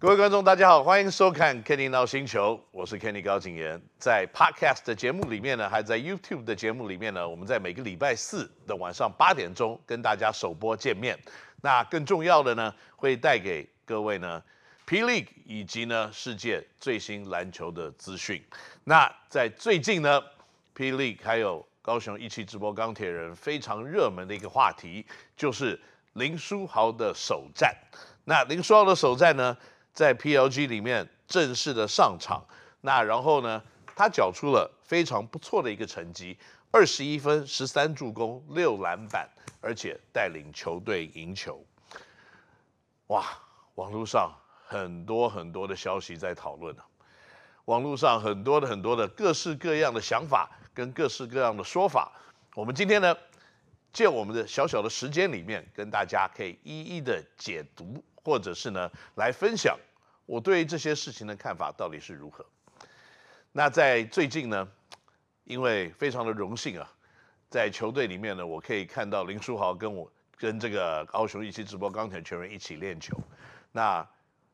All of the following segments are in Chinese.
各位观众，大家好，欢迎收看 Kenny 闹星球，我是 Kenny 高景言。在 Podcast 的节目里面呢，还在 YouTube 的节目里面呢，我们在每个礼拜四的晚上八点钟跟大家首播见面。那更重要的呢，会带给各位呢 P League 以及呢世界最新篮球的资讯。那在最近呢 P League 还有高雄一期直播钢铁人非常热门的一个话题，就是林书豪的首战。那林书豪的首战呢，在 PLG 里面正式的上场，那然后呢，他缴出了非常不错的一个成绩，二十一分、十三助攻、六篮板，而且带领球队赢球。哇，网络上很多很多的消息在讨论啊，网络上很多的很多的各式各样的想法跟各式各样的说法。我们今天呢，借我们的小小的时间里面，跟大家可以一一的解读，或者是呢来分享。我对这些事情的看法到底是如何？那在最近呢，因为非常的荣幸啊，在球队里面呢，我可以看到林书豪跟我跟这个高雄一期直播钢铁球员一起练球。那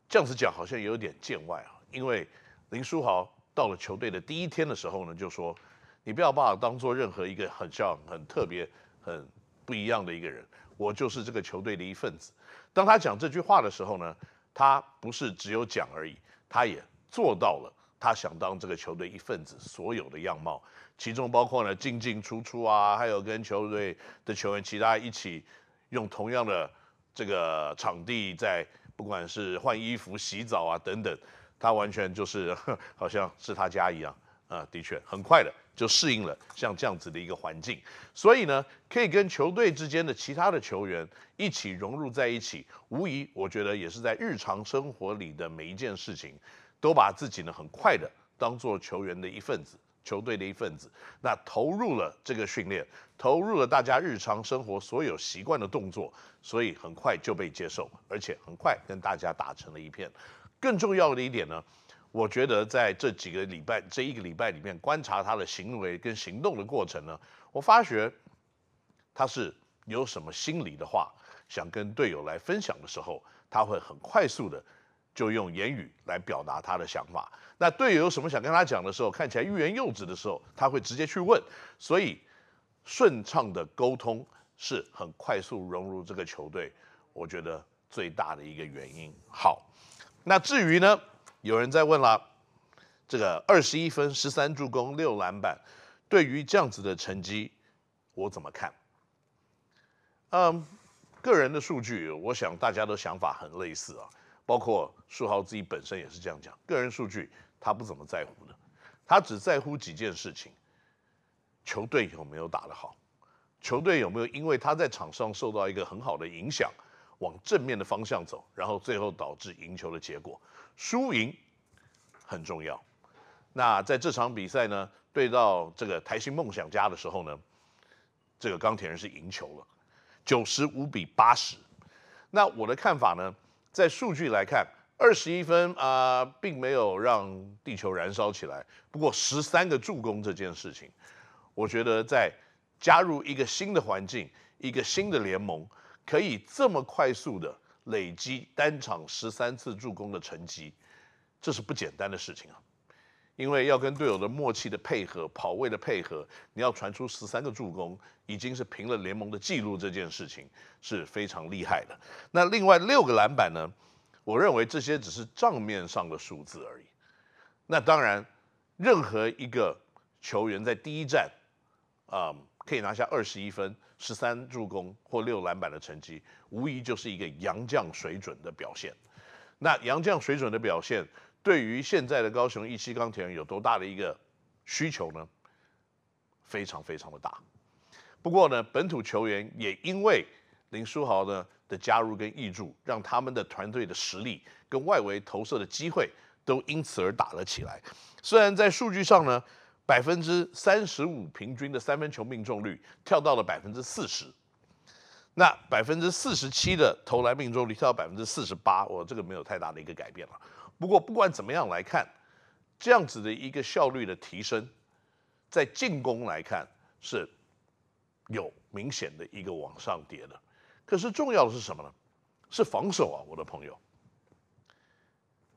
这样子讲好像有点见外啊，因为林书豪到了球队的第一天的时候呢，就说：“你不要把我当做任何一个很像很特别、很不一样的一个人，我就是这个球队的一份子。”当他讲这句话的时候呢，他不是只有讲而已，他也做到了。他想当这个球队一份子，所有的样貌，其中包括呢进进出出啊，还有跟球队的球员其他一起用同样的这个场地，在不管是换衣服、洗澡啊等等，他完全就是好像是他家一样啊。的确，很快的就适应了像这样子的一个环境，所以呢，可以跟球队之间的其他的球员一起融入在一起，无疑我觉得也是在日常生活里的每一件事情，都把自己呢很快的当做球员的一份子，球队的一份子，那投入了这个训练，投入了大家日常生活所有习惯的动作，所以很快就被接受，而且很快跟大家打成了一片。更重要的一点呢。我觉得在这几个礼拜，这一个礼拜里面观察他的行为跟行动的过程呢，我发觉他是有什么心里的话想跟队友来分享的时候，他会很快速的就用言语来表达他的想法。那队友有什么想跟他讲的时候，看起来欲言又止的时候，他会直接去问。所以顺畅的沟通是很快速融入这个球队，我觉得最大的一个原因。好，那至于呢？有人在问了，这个二十一分、十三助攻、六篮板，对于这样子的成绩，我怎么看？嗯，个人的数据，我想大家的想法很类似啊，包括书豪自己本身也是这样讲，个人数据他不怎么在乎的，他只在乎几件事情：球队有没有打得好，球队有没有因为他在场上受到一个很好的影响。往正面的方向走，然后最后导致赢球的结果，输赢很重要。那在这场比赛呢，对到这个台新梦想家的时候呢，这个钢铁人是赢球了，九十五比八十。那我的看法呢，在数据来看，二十一分啊、并没有让地球燃烧起来。不过十三个助攻这件事情，我觉得在加入一个新的环境，一个新的联盟。可以这么快速的累积单场十三次助攻的成绩，这是不简单的事情啊！因为要跟队友的默契的配合、跑位的配合，你要传出十三个助攻，已经是平了联盟的记录，这件事情是非常厉害的。那另外六个篮板呢？我认为这些只是账面上的数字而已。那当然，任何一个球员在第一站，啊、嗯。可以拿下二十一分、十三助攻或六篮板的成绩，无疑就是一个洋将水准的表现。那洋将水准的表现，对于现在的高雄一期钢铁人有多大的一个需求呢？非常非常的大。不过呢，本土球员也因为林书豪呢的加入跟挹注，让他们的团队的实力跟外围投射的机会都因此而打了起来。虽然在数据上呢。百分之三十五平均的三分球命中率跳到了百分之四十，那百分之四十七的投篮命中率跳到百分之四十八，我这个没有太大的一个改变了。不过不管怎么样来看，这样子的一个效率的提升，在进攻来看是有明显的一个往上叠的。可是重要的是什么呢？是防守啊，我的朋友。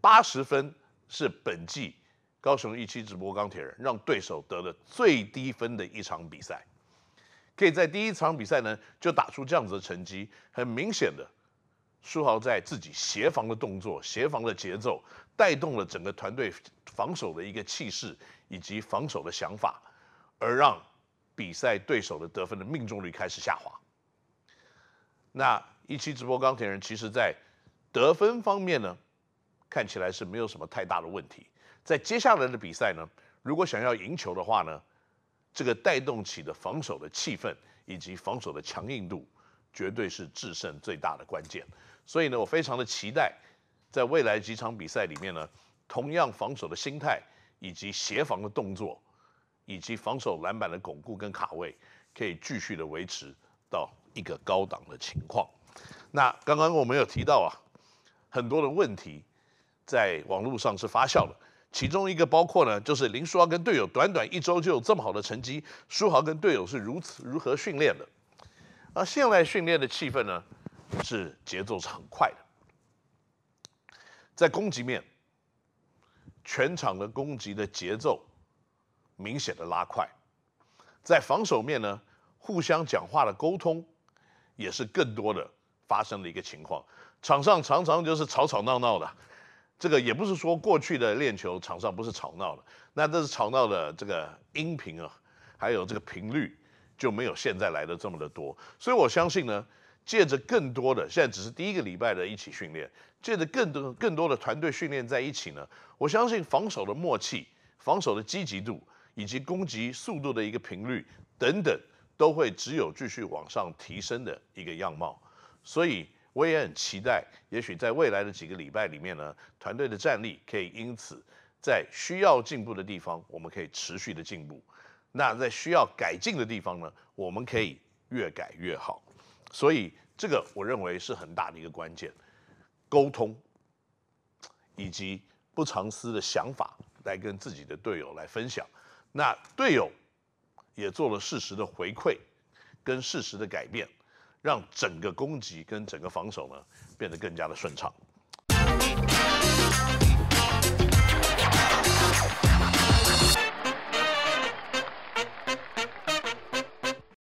八十分是本季高雄一期直播钢铁人让对手得了最低分的一场比赛，可以在第一场比赛呢就打出这样子的成绩，很明显的，书豪在自己协防的动作、协防的节奏，带动了整个团队防守的一个气势以及防守的想法，而让比赛对手的得分的命中率开始下滑。那一期直播钢铁人其实在得分方面呢，看起来是没有什么太大的问题。在接下来的比赛呢，如果想要赢球的话呢，这个带动起的防守的气氛以及防守的强硬度，绝对是制胜最大的关键。所以呢，我非常的期待，在未来几场比赛里面呢，同样防守的心态以及协防的动作，以及防守篮板的巩固跟卡位，可以继续的维持到一个高档的情况。那刚刚我们有提到啊，很多的问题在网络上是发酵的，其中一个包括呢，就是林书豪跟队友短短一周就有这么好的成绩，书豪跟队友是如此如何训练的？而现在训练的气氛呢，是节奏是很快的，在攻击面，全场的攻击的节奏明显的拉快，在防守面呢，互相讲话的沟通也是更多的发生的一个情况。场上常常就是吵吵闹闹的，这个也不是说过去的练球场上不是吵闹的，那这是吵闹的这个音频啊，还有这个频率就没有现在来的这么的多。所以我相信呢。借着更多的，现在只是第一个礼拜的一起训练，借着更多更多的团队训练在一起呢，我相信防守的默契、防守的积极度以及攻击速度的一个频率等等，都会只有继续往上提升的一个样貌。所以我也很期待，也许在未来的几个礼拜里面呢，团队的战力可以因此在需要进步的地方，我们可以持续的进步；那在需要改进的地方呢，我们可以越改越好。所以这个我认为是很大的一个关键，沟通以及不藏私的想法来跟自己的队友来分享，那队友也做了适时的回馈跟适时的改变，让整个攻击跟整个防守呢变得更加的顺畅。